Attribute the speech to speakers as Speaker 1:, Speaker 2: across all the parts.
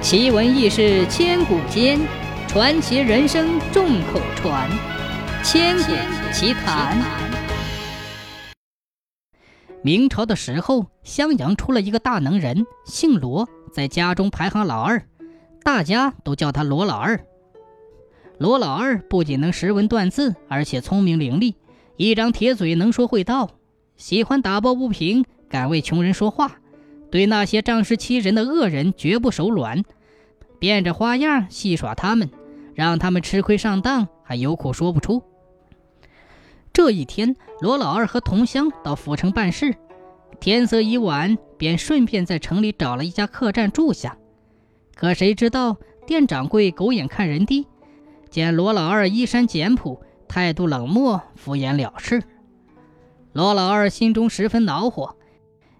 Speaker 1: 奇闻异事千古间，传奇人生众口传。千古奇谈。明朝的时候，襄阳出了一个大能人，姓罗，在家中排行老二，大家都叫他罗老二。罗老二不仅能识文断字，而且聪明伶俐，一张铁嘴，能说会道，喜欢打抱不平，敢为穷人说话。对那些仗势欺人的恶人绝不手软，变着花样戏耍他们，让他们吃亏上当，还有苦说不出。这一天，罗老二和同乡到府城办事，天色已晚，便顺便在城里找了一家客栈住下。可谁知道店掌柜狗眼看人低，见罗老二衣衫简朴，态度冷漠，敷衍了事。罗老二心中十分恼火，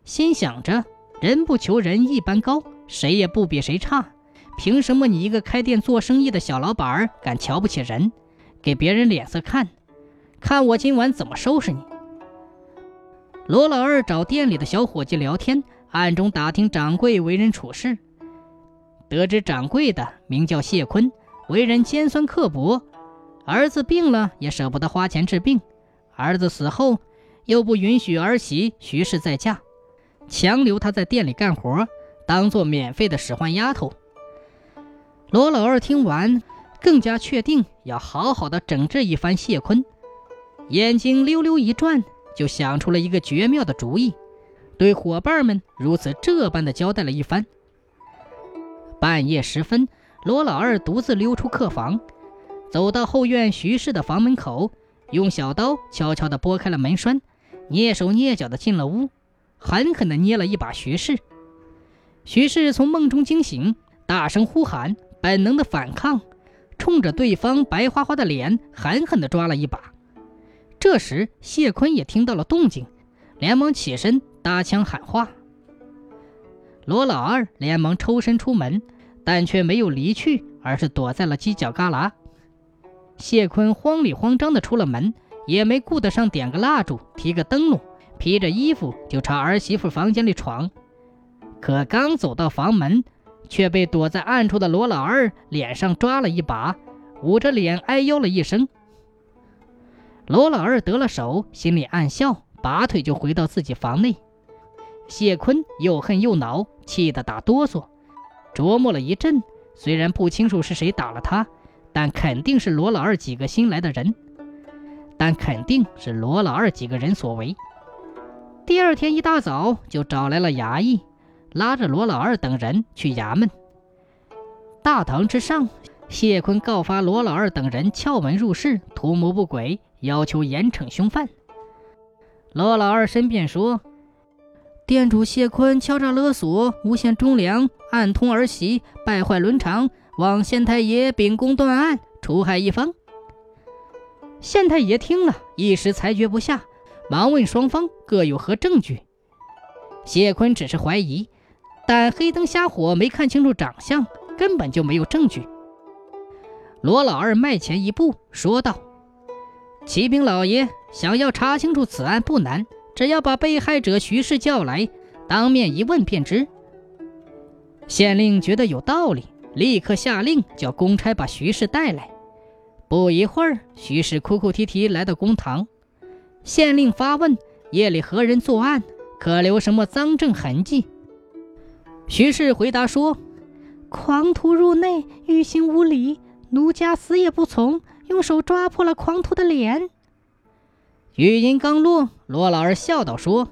Speaker 1: 心想着。人不求人一般高，谁也不比谁差。凭什么你一个开店做生意的小老板敢瞧不起人，给别人脸色看？看我今晚怎么收拾你！罗老二找店里的小伙计聊天，暗中打听掌柜为人处事，得知掌柜的名叫谢坤，为人尖酸刻薄，儿子病了也舍不得花钱治病，儿子死后又不允许儿媳徐氏再嫁。强留他在店里干活，当做免费的使唤丫头。罗老二听完，更加确定要好好的整治一番谢坤，眼睛溜溜一转，就想出了一个绝妙的主意，对伙伴们如此这般的交代了一番。半夜时分，罗老二独自溜出客房，走到后院徐氏的房门口，用小刀悄悄地拨开了门栓，蹑手蹑脚地进了屋。狠狠地捏了一把徐氏，徐氏从梦中惊醒，大声呼喊，本能的反抗，冲着对方白花花的脸狠狠地抓了一把。这时谢坤也听到了动静，连忙起身搭腔喊话。罗老二连忙抽身出门，但却没有离去，而是躲在了犄角旮旯。谢坤慌里慌张地出了门，也没顾得上点个蜡烛，提个灯笼。披着衣服就朝儿媳妇房间里闯，可刚走到房门，却被躲在暗处的罗老二脸上抓了一把，捂着脸哎呦了一声。罗老二得了手，心里暗笑，拔腿就回到自己房内。谢坤又恨又恼，气得打哆嗦，琢磨了一阵，虽然不清楚是谁打了他，但肯定是罗老二几个新来的人，但肯定是罗老二几个人所为。第二天一大早就找来了衙役，拉着罗老二等人去衙门。大堂之上，谢坤告发罗老二等人撬门入室，图谋不轨，要求严惩凶犯。罗老二申辩说：“店主谢坤敲诈勒索，诬陷忠良，暗通儿媳，败坏伦常，望县太爷秉公断案，除害一方。”县太爷听了一时裁决不下。忙问双方各有何证据？谢坤只是怀疑，但黑灯瞎火没看清楚长相，根本就没有证据。罗老二迈前一步说道：“启禀老爷，想要查清楚此案不难，只要把被害者徐氏叫来，当面一问便知。”县令觉得有道理，立刻下令叫公差把徐氏带来。不一会儿，徐氏哭哭啼啼来到公堂。县令发问：“夜里何人作案？可留什么赃证痕迹？”徐氏回答说：“狂徒入内，欲行无礼，奴家死也不从，用手抓破了狂徒的脸。”语音刚落，罗老二笑道：“说，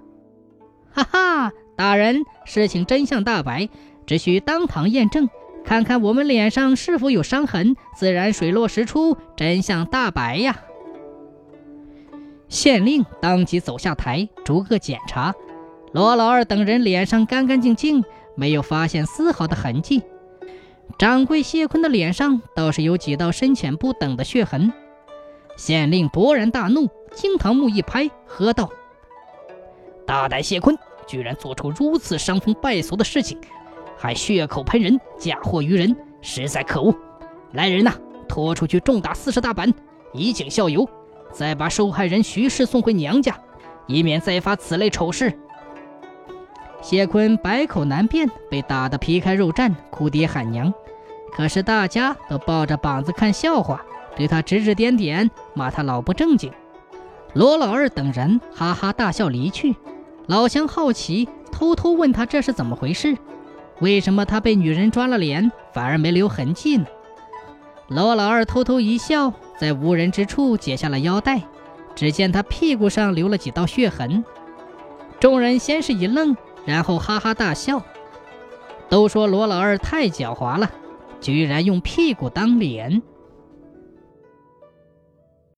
Speaker 1: 哈哈，大人，事情真相大白，只需当堂验证，看看我们脸上是否有伤痕，自然水落石出，真相大白呀。”县令当即走下台，逐个检查。罗老二等人脸上干干净净，没有发现丝毫的痕迹。掌柜谢坤的脸上倒是有几道深浅不等的血痕。县令勃然大怒，惊堂木一拍，喝道：“大胆谢坤，居然做出如此伤风败俗的事情，还血口喷人，嫁祸于人，实在可恶！来人呐，拖出去重打四十大板，以儆效尤。”再把受害人徐氏送回娘家，以免再发此类丑事。谢坤百口难辩，被打得皮开肉绽，哭爹喊娘。可是大家都抱着膀子看笑话，对他指指点点，骂他老不正经。罗老二等人哈哈大笑离去。老乡好奇，偷偷问他这是怎么回事？为什么他被女人抓了脸，反而没留痕迹呢？罗老二偷偷一笑，在无人之处解下了腰带，只见他屁股上留了几道血痕。众人先是一愣，然后哈哈大笑，都说罗老二太狡猾了。居然用屁股当脸。